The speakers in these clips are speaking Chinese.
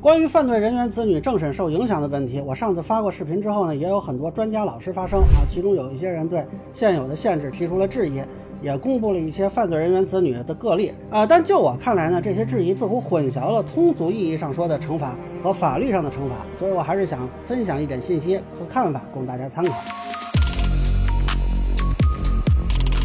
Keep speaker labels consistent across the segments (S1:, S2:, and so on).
S1: 关于犯罪人员子女政审受影响的问题，我上次发过视频之后呢，也有很多专家老师发声啊，其中有一些人对现有的限制提出了质疑，也公布了一些犯罪人员子女的个例啊。但就我看来呢，这些质疑似乎混淆了通俗意义上说的惩罚和法律上的惩罚，所以我还是想分享一点信息和看法供大家参考。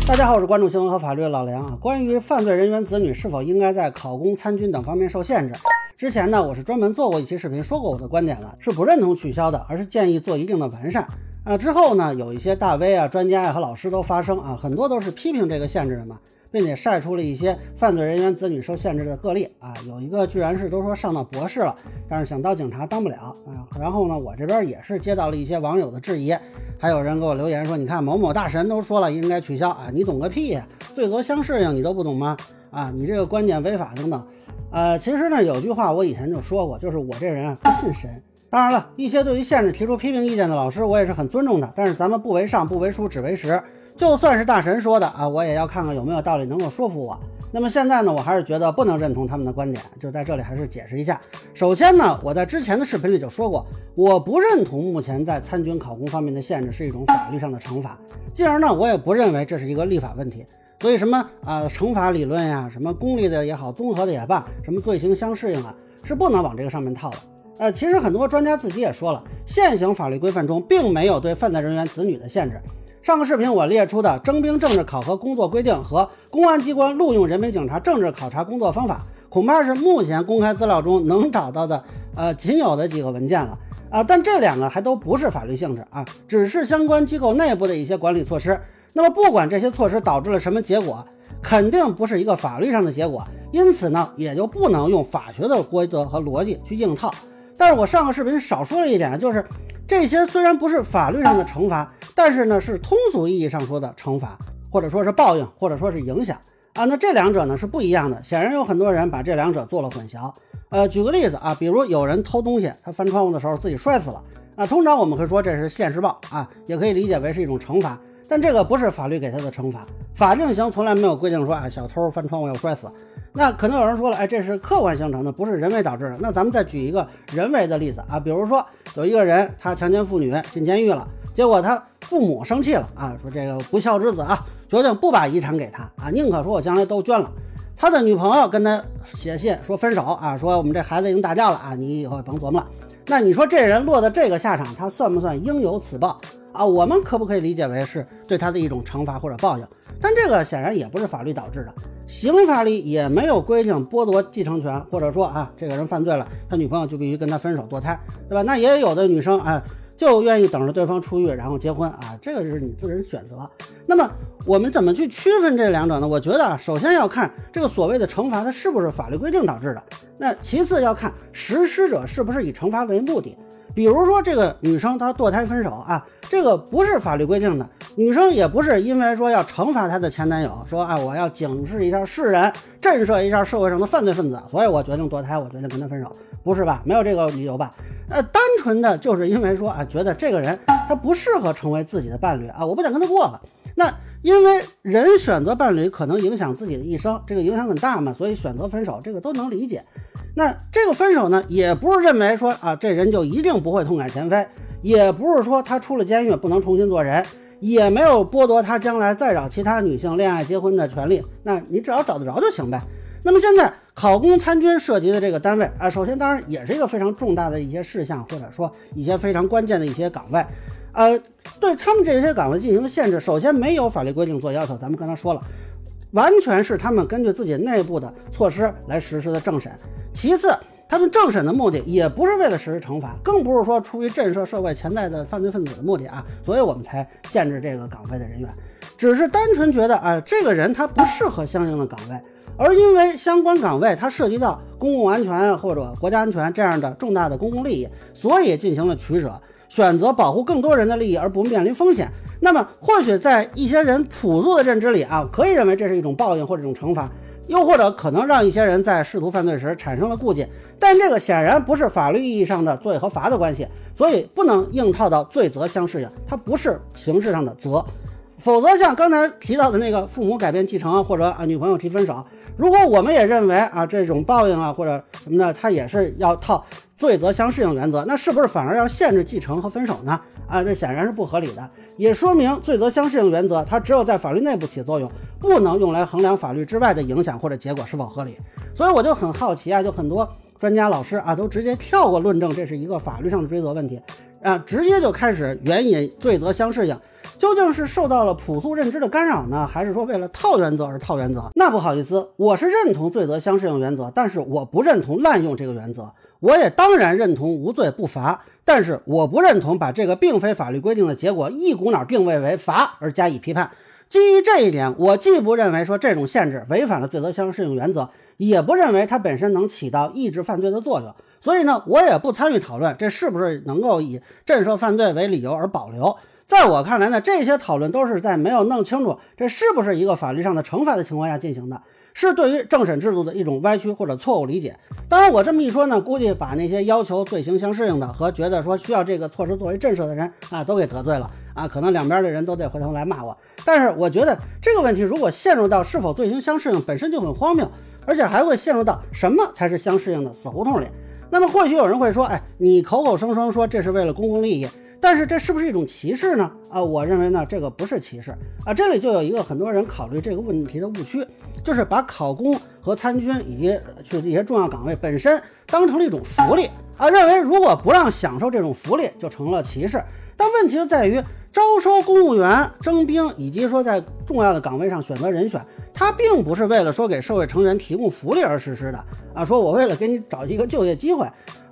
S1: 大家好，我是关注新闻和法律的老梁啊。关于犯罪人员子女是否应该在考公、参军等方面受限制？之前呢，我是专门做过一期视频，说过我的观点了，是不认同取消的，而是建议做一定的完善。啊，之后呢，有一些大 V 啊、专家呀和老师都发声啊，很多都是批评这个限制的嘛，并且晒出了一些犯罪人员子女受限制的个例啊，有一个居然是都说上到博士了，但是想当警察当不了啊。然后呢，我这边也是接到了一些网友的质疑，还有人给我留言说，你看某某大神都说了应该取消啊，你懂个屁呀，罪责相适应你都不懂吗？啊，你这个观点违法等等。呃，其实呢，有句话我以前就说过，就是我这人啊不信神。当然了，一些对于限制提出批评意见的老师，我也是很尊重的。但是咱们不为上，不为书，只为实。就算是大神说的啊，我也要看看有没有道理能够说服我。那么现在呢，我还是觉得不能认同他们的观点，就在这里还是解释一下。首先呢，我在之前的视频里就说过，我不认同目前在参军考公方面的限制是一种法律上的惩罚，进而呢，我也不认为这是一个立法问题。所以什么啊惩罚理论呀，什么功利的也好，综合的也罢，什么罪行相适应啊，是不能往这个上面套的。呃，其实很多专家自己也说了，现行法律规范中并没有对犯罪人员子女的限制。上个视频我列出的征兵政治考核工作规定和公安机关录用人民警察政治考察工作方法，恐怕是目前公开资料中能找到的呃仅有的几个文件了啊。但这两个还都不是法律性质啊，只是相关机构内部的一些管理措施。那么，不管这些措施导致了什么结果，肯定不是一个法律上的结果，因此呢，也就不能用法学的规则和逻辑去硬套。但是我上个视频少说了一点，就是这些虽然不是法律上的惩罚，但是呢，是通俗意义上说的惩罚，或者说是报应，或者说是影响啊。那这两者呢是不一样的。显然有很多人把这两者做了混淆。呃，举个例子啊，比如有人偷东西，他翻窗户的时候自己摔死了，啊，通常我们会说这是现世报啊，也可以理解为是一种惩罚。但这个不是法律给他的惩罚，法定刑从来没有规定说啊，小偷翻窗户要摔死。那可能有人说了，哎，这是客观形成的，不是人为导致的。那咱们再举一个人为的例子啊，比如说有一个人他强奸妇女进监狱了，结果他父母生气了啊，说这个不孝之子啊，决定不把遗产给他啊，宁可说我将来都捐了。他的女朋友跟他写信说分手啊，说我们这孩子已经打架了啊，你以后甭琢磨了。那你说这人落到这个下场，他算不算应有此报？啊，我们可不可以理解为是对他的一种惩罚或者报应？但这个显然也不是法律导致的，刑法里也没有规定剥夺继承权，或者说啊，这个人犯罪了，他女朋友就必须跟他分手堕胎，对吧？那也有的女生啊，就愿意等着对方出狱然后结婚啊，这个是你自人选择。那么我们怎么去区分这两者呢？我觉得啊，首先要看这个所谓的惩罚它是不是法律规定导致的，那其次要看实施者是不是以惩罚为目的。比如说这个女生她堕胎分手啊，这个不是法律规定的，女生也不是因为说要惩罚她的前男友，说啊我要警示一下世人，震慑一下社会上的犯罪分子，所以我决定堕胎，我决定跟他分手，不是吧？没有这个理由吧？呃，单纯的就是因为说啊，觉得这个人他不适合成为自己的伴侣啊，我不想跟他过了。那因为人选择伴侣可能影响自己的一生，这个影响很大嘛，所以选择分手，这个都能理解。那这个分手呢，也不是认为说啊，这人就一定不会痛改前非，也不是说他出了监狱不能重新做人，也没有剥夺他将来再找其他女性恋爱结婚的权利。那你只要找得着就行呗。那么现在考公参军涉及的这个单位啊，首先当然也是一个非常重大的一些事项，或者说一些非常关键的一些岗位，呃，对他们这些岗位进行的限制，首先没有法律规定做要求，咱们刚才说了。完全是他们根据自己内部的措施来实施的政审。其次，他们政审的目的也不是为了实施惩罚，更不是说出于震慑社会潜在的犯罪分子的目的啊，所以我们才限制这个岗位的人员，只是单纯觉得啊，这个人他不适合相应的岗位，而因为相关岗位它涉及到公共安全或者国家安全这样的重大的公共利益，所以进行了取舍，选择保护更多人的利益而不面临风险。那么，或许在一些人朴素的认知里啊，可以认为这是一种报应或者一种惩罚，又或者可能让一些人在试图犯罪时产生了顾忌。但这个显然不是法律意义上的罪和罚的关系，所以不能硬套到罪责相适应，它不是形式上的责。否则像刚才提到的那个父母改变继承，或者啊女朋友提分手，如果我们也认为啊这种报应啊或者什么的，它也是要套罪责相适应原则，那是不是反而要限制继承和分手呢？啊，这显然是不合理的，也说明罪责相适应原则它只有在法律内部起作用，不能用来衡量法律之外的影响或者结果是否合理。所以我就很好奇啊，就很多专家老师啊都直接跳过论证这是一个法律上的追责问题啊，直接就开始援引罪责相适应。究竟是受到了朴素认知的干扰呢，还是说为了套原则而套原则？那不好意思，我是认同罪责相适应原则，但是我不认同滥用这个原则。我也当然认同无罪不罚，但是我不认同把这个并非法律规定的结果一股脑定位为罚而加以批判。基于这一点，我既不认为说这种限制违反了罪责相适应原则，也不认为它本身能起到抑制犯罪的作用。所以呢，我也不参与讨论这是不是能够以震慑犯罪为理由而保留。在我看来呢，这些讨论都是在没有弄清楚这是不是一个法律上的惩罚的情况下进行的，是对于政审制度的一种歪曲或者错误理解。当然，我这么一说呢，估计把那些要求罪行相适应的和觉得说需要这个措施作为震慑的人啊，都给得罪了啊，可能两边的人都得回头来骂我。但是我觉得这个问题如果陷入到是否罪行相适应本身就很荒谬，而且还会陷入到什么才是相适应的死胡同里。那么或许有人会说，哎，你口口声声说这是为了公共利益。但是这是不是一种歧视呢？啊，我认为呢，这个不是歧视啊。这里就有一个很多人考虑这个问题的误区，就是把考公和参军以及去这些重要岗位本身当成了一种福利啊，认为如果不让享受这种福利，就成了歧视。但问题就在于，招收公务员、征兵以及说在重要的岗位上选择人选，它并不是为了说给社会成员提供福利而实施的啊。说我为了给你找一个就业机会。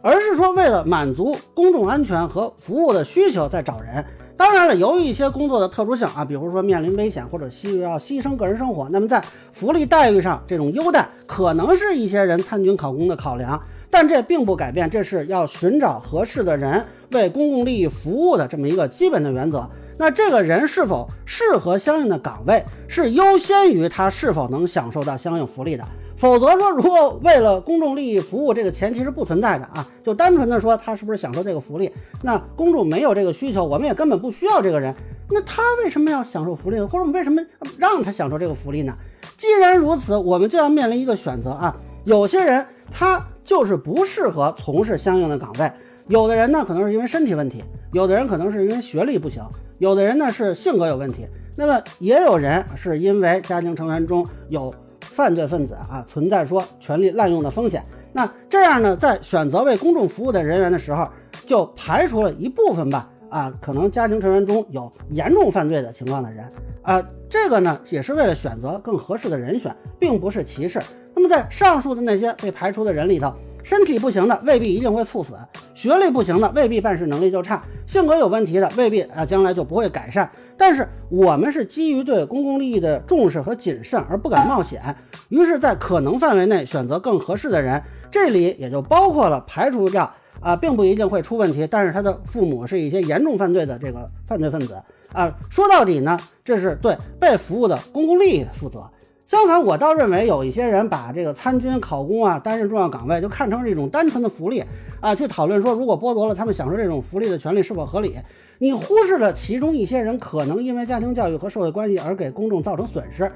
S1: 而是说，为了满足公众安全和服务的需求在找人。当然了，由于一些工作的特殊性啊，比如说面临危险或者需要牺牲个人生活，那么在福利待遇上这种优待，可能是一些人参军考公的考量。但这并不改变，这是要寻找合适的人为公共利益服务的这么一个基本的原则。那这个人是否适合相应的岗位，是优先于他是否能享受到相应福利的。否则说，如果为了公众利益服务，这个前提是不存在的啊。就单纯的说他是不是享受这个福利，那公众没有这个需求，我们也根本不需要这个人。那他为什么要享受福利呢，或者我们为什么让他享受这个福利呢？既然如此，我们就要面临一个选择啊。有些人他就是不适合从事相应的岗位，有的人呢可能是因为身体问题，有的人可能是因为学历不行，有的人呢是性格有问题，那么也有人是因为家庭成员中有。犯罪分子啊，存在说权力滥用的风险。那这样呢，在选择为公众服务的人员的时候，就排除了一部分吧。啊，可能家庭成员中有严重犯罪的情况的人啊，这个呢也是为了选择更合适的人选，并不是歧视。那么在上述的那些被排除的人里头，身体不行的未必一定会猝死，学历不行的未必办事能力就差，性格有问题的未必啊将来就不会改善。但是我们是基于对公共利益的重视和谨慎而不敢冒险，于是，在可能范围内选择更合适的人。这里也就包括了排除掉啊，并不一定会出问题，但是他的父母是一些严重犯罪的这个犯罪分子啊。说到底呢，这是对被服务的公共利益负责。相反，我倒认为有一些人把这个参军考公啊，担任重要岗位就看成是一种单纯的福利啊，去讨论说如果剥夺了他们享受这种福利的权利是否合理。你忽视了其中一些人可能因为家庭教育和社会关系而给公众造成损失，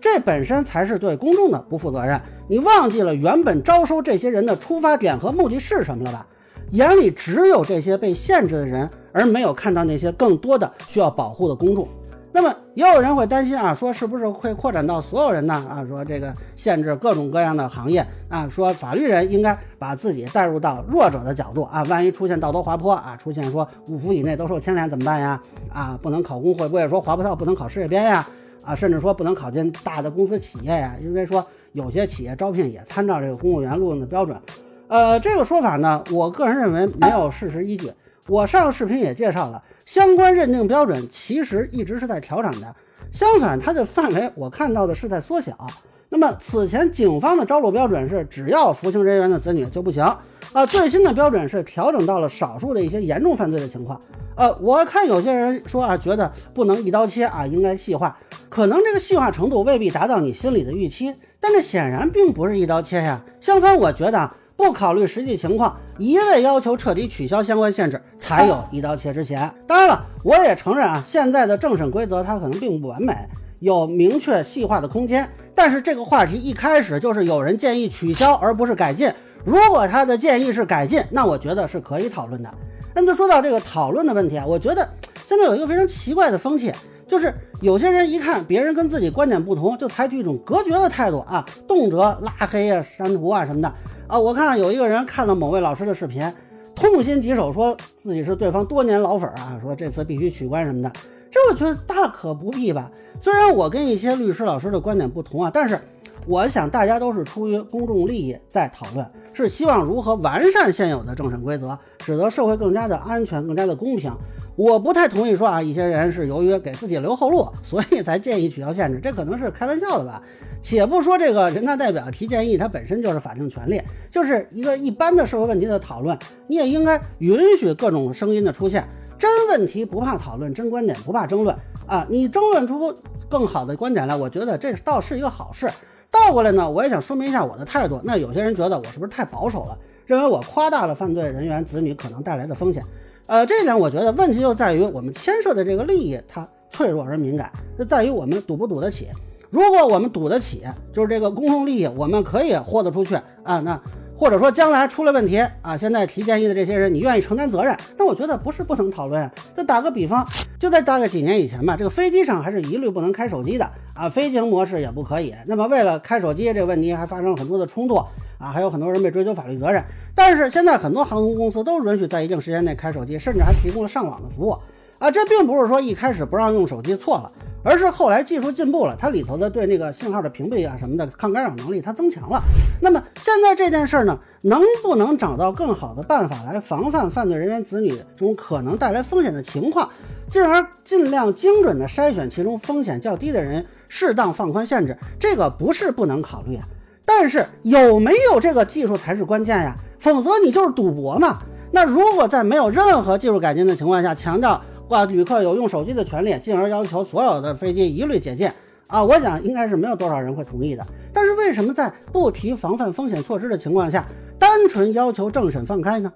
S1: 这本身才是对公众的不负责任。你忘记了原本招收这些人的出发点和目的是什么了吧？眼里只有这些被限制的人，而没有看到那些更多的需要保护的公众。那么也有人会担心啊，说是不是会扩展到所有人呢？啊，说这个限制各种各样的行业啊，说法律人应该把自己带入到弱者的角度啊，万一出现道德滑坡啊，出现说五福以内都受牵连怎么办呀？啊，不能考公会不会说滑不到不能考事业编呀？啊，甚至说不能考进大的公司企业呀？因为说有些企业招聘也参照这个公务员录用的标准。呃，这个说法呢，我个人认为没有事实依据。我上个视频也介绍了。相关认定标准其实一直是在调整的，相反，它的范围我看到的是在缩小。那么此前警方的招录标准是只要服刑人员的子女就不行啊，最新的标准是调整到了少数的一些严重犯罪的情况。呃，我看有些人说啊，觉得不能一刀切啊，应该细化，可能这个细化程度未必达到你心里的预期，但这显然并不是一刀切呀。相反，我觉得。不考虑实际情况，一味要求彻底取消相关限制，才有一刀切之嫌。当然了，我也承认啊，现在的政审规则它可能并不完美，有明确细化的空间。但是这个话题一开始就是有人建议取消，而不是改进。如果他的建议是改进，那我觉得是可以讨论的。那么说到这个讨论的问题啊，我觉得 现在有一个非常奇怪的风气。就是有些人一看别人跟自己观点不同，就采取一种隔绝的态度啊，动辄拉黑啊、删除啊什么的啊。我看有一个人看了某位老师的视频，痛心疾首，说自己是对方多年老粉啊，说这次必须取关什么的。这我觉得大可不必吧。虽然我跟一些律师老师的观点不同啊，但是我想大家都是出于公众利益在讨论，是希望如何完善现有的政审规则，使得社会更加的安全、更加的公平。我不太同意说啊，一些人是由于给自己留后路，所以才建议取消限制，这可能是开玩笑的吧。且不说这个人大代表提建议，它本身就是法定权利，就是一个一般的社会问题的讨论，你也应该允许各种声音的出现。真问题不怕讨论，真观点不怕争论啊！你争论出更好的观点来，我觉得这倒是一个好事。倒过来呢，我也想说明一下我的态度。那有些人觉得我是不是太保守了，认为我夸大了犯罪人员子女可能带来的风险？呃，这一点我觉得问题就在于我们牵涉的这个利益，它脆弱而敏感，就在于我们赌不赌得起。如果我们赌得起，就是这个公共利益，我们可以豁得出去啊。那或者说将来出了问题啊，现在提建议的这些人，你愿意承担责任，那我觉得不是不能讨论。就打个比方，就在大概几年以前吧，这个飞机上还是一律不能开手机的啊，飞行模式也不可以。那么为了开手机这个问题，还发生了很多的冲突。啊，还有很多人被追究法律责任，但是现在很多航空公司都允许在一定时间内开手机，甚至还提供了上网的服务。啊，这并不是说一开始不让用手机错了，而是后来技术进步了，它里头的对那个信号的屏蔽啊什么的抗干扰能力它增强了。那么现在这件事儿呢，能不能找到更好的办法来防范犯罪人员子女中可能带来风险的情况，进而尽量精准的筛选其中风险较低的人，适当放宽限制，这个不是不能考虑啊。但是有没有这个技术才是关键呀，否则你就是赌博嘛。那如果在没有任何技术改进的情况下，强调哇旅客有用手机的权利，进而要求所有的飞机一律解禁啊，我想应该是没有多少人会同意的。但是为什么在不提防范风险措施的情况下，单纯要求政审放开呢？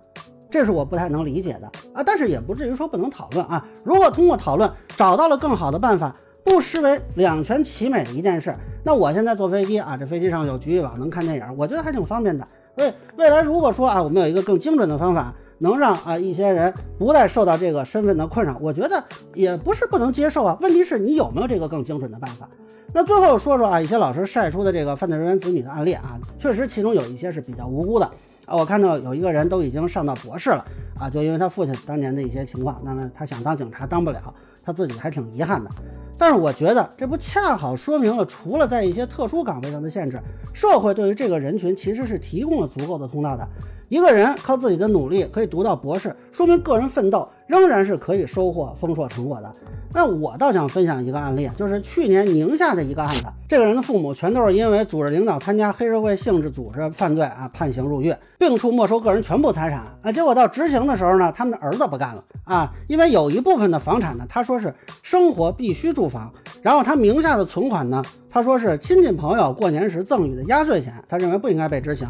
S1: 这是我不太能理解的啊。但是也不至于说不能讨论啊。如果通过讨论找到了更好的办法。不失为两全其美的一件事。那我现在坐飞机啊，这飞机上有局域网，能看电影，我觉得还挺方便的。所以未来如果说啊，我们有一个更精准的方法，能让啊一些人不再受到这个身份的困扰，我觉得也不是不能接受啊。问题是你有没有这个更精准的办法？那最后说说啊，一些老师晒出的这个犯罪人员子女的案例啊，确实其中有一些是比较无辜的啊。我看到有一个人都已经上到博士了啊，就因为他父亲当年的一些情况，那么他想当警察当不了，他自己还挺遗憾的。但是我觉得这不恰好说明了，除了在一些特殊岗位上的限制，社会对于这个人群其实是提供了足够的通道的。一个人靠自己的努力可以读到博士，说明个人奋斗仍然是可以收获丰硕成果的。那我倒想分享一个案例，就是去年宁夏的一个案子。这个人的父母全都是因为组织领导参加黑社会性质组织犯罪啊，判刑入狱，并处没收个人全部财产啊。结果到执行的时候呢，他们的儿子不干了啊，因为有一部分的房产呢，他说是生活必须住房，然后他名下的存款呢，他说是亲戚朋友过年时赠予的压岁钱，他认为不应该被执行。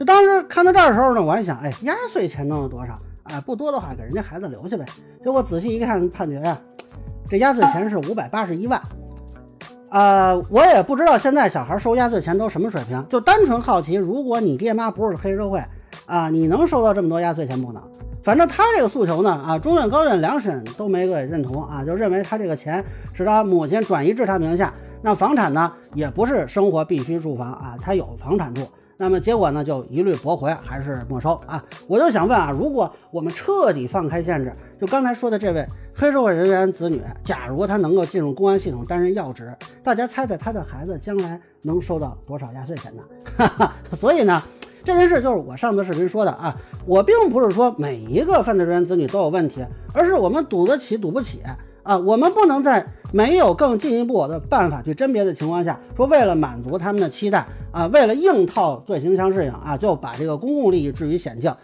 S1: 就当时看到这儿的时候呢，我还想，哎，压岁钱能有多少？哎，不多的话给人家孩子留下呗。结果仔细一看判决呀，这压岁钱是五百八十一万。呃，我也不知道现在小孩收压岁钱都什么水平，就单纯好奇，如果你爹妈不是黑社会啊，你能收到这么多压岁钱不能？反正他这个诉求呢，啊，中院、高院两审都没给认同啊，就认为他这个钱是他母亲转移至他名下，那房产呢也不是生活必须住房啊，他有房产住。那么结果呢，就一律驳回还是没收啊？我就想问啊，如果我们彻底放开限制，就刚才说的这位黑社会人员子女，假如他能够进入公安系统担任要职，大家猜猜他的孩子将来能收到多少压岁钱呢？哈哈，所以呢，这件事就是我上次视频说的啊，我并不是说每一个犯罪人员子女都有问题，而是我们赌得起赌不起。啊，我们不能在没有更进一步的办法去甄别的情况下，说为了满足他们的期待啊，为了硬套罪行相适应啊，就把这个公共利益置于险境。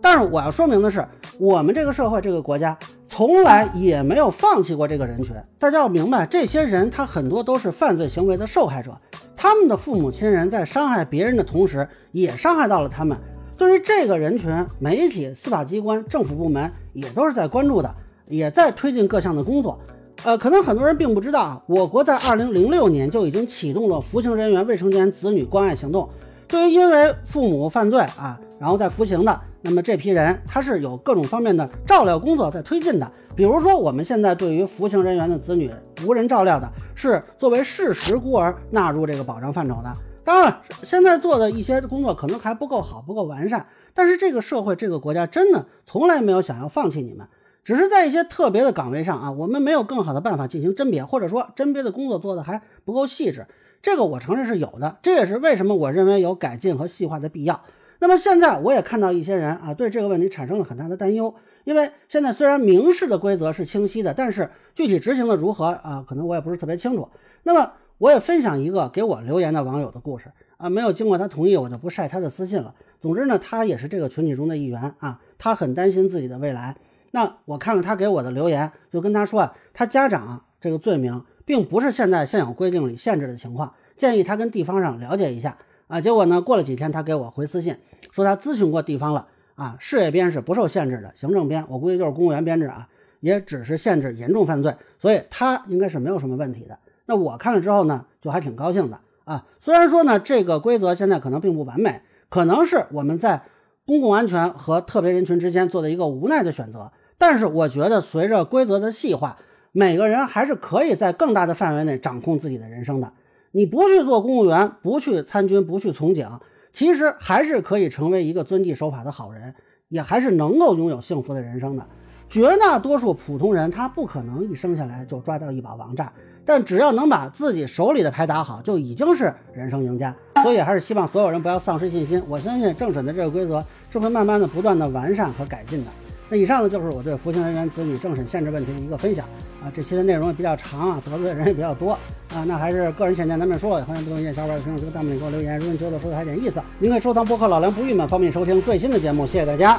S1: 但是我要说明的是，我们这个社会这个国家从来也没有放弃过这个人群。大家要明白，这些人他很多都是犯罪行为的受害者，他们的父母亲人在伤害别人的同时，也伤害到了他们。对于这个人群，媒体、司法机关、政府部门也都是在关注的，也在推进各项的工作。呃，可能很多人并不知道，我国在二零零六年就已经启动了服刑人员未成年子女关爱行动。对于因为父母犯罪啊，然后在服刑的，那么这批人他是有各种方面的照料工作在推进的。比如说，我们现在对于服刑人员的子女无人照料的，是作为事实孤儿纳入这个保障范畴的。当然，现在做的一些工作可能还不够好，不够完善。但是这个社会、这个国家真的从来没有想要放弃你们，只是在一些特别的岗位上啊，我们没有更好的办法进行甄别，或者说甄别的工作做得还不够细致。这个我承认是有的，这也是为什么我认为有改进和细化的必要。那么现在我也看到一些人啊，对这个问题产生了很大的担忧，因为现在虽然明示的规则是清晰的，但是具体执行的如何啊，可能我也不是特别清楚。那么。我也分享一个给我留言的网友的故事啊，没有经过他同意，我就不晒他的私信了。总之呢，他也是这个群体中的一员啊，他很担心自己的未来。那我看了他给我的留言，就跟他说啊，他家长这个罪名并不是现在现有规定里限制的情况，建议他跟地方上了解一下啊。结果呢，过了几天，他给我回私信说他咨询过地方了啊，事业编是不受限制的，行政编我估计就是公务员编制啊，也只是限制严重犯罪，所以他应该是没有什么问题的。那我看了之后呢，就还挺高兴的啊。虽然说呢，这个规则现在可能并不完美，可能是我们在公共安全和特别人群之间做的一个无奈的选择。但是我觉得，随着规则的细化，每个人还是可以在更大的范围内掌控自己的人生的。你不去做公务员，不去参军，不去从警，其实还是可以成为一个遵纪守法的好人，也还是能够拥有幸福的人生的。绝大多数普通人，他不可能一生下来就抓到一把王炸。但只要能把自己手里的牌打好，就已经是人生赢家。所以还是希望所有人不要丧失信心。我相信政审的这个规则是会慢慢的、不断的完善和改进的。那以上呢，就是我对服刑人员子女政审限制问题的一个分享啊。这期的内容也比较长啊，得罪的人也比较多啊。那还是个人浅见难免说，也欢迎不同意见小伙伴评论区弹幕里给我留言。如果您觉得说的还有点意思，您可以收藏播客老梁不郁闷，方便收听最新的节目。谢谢大家。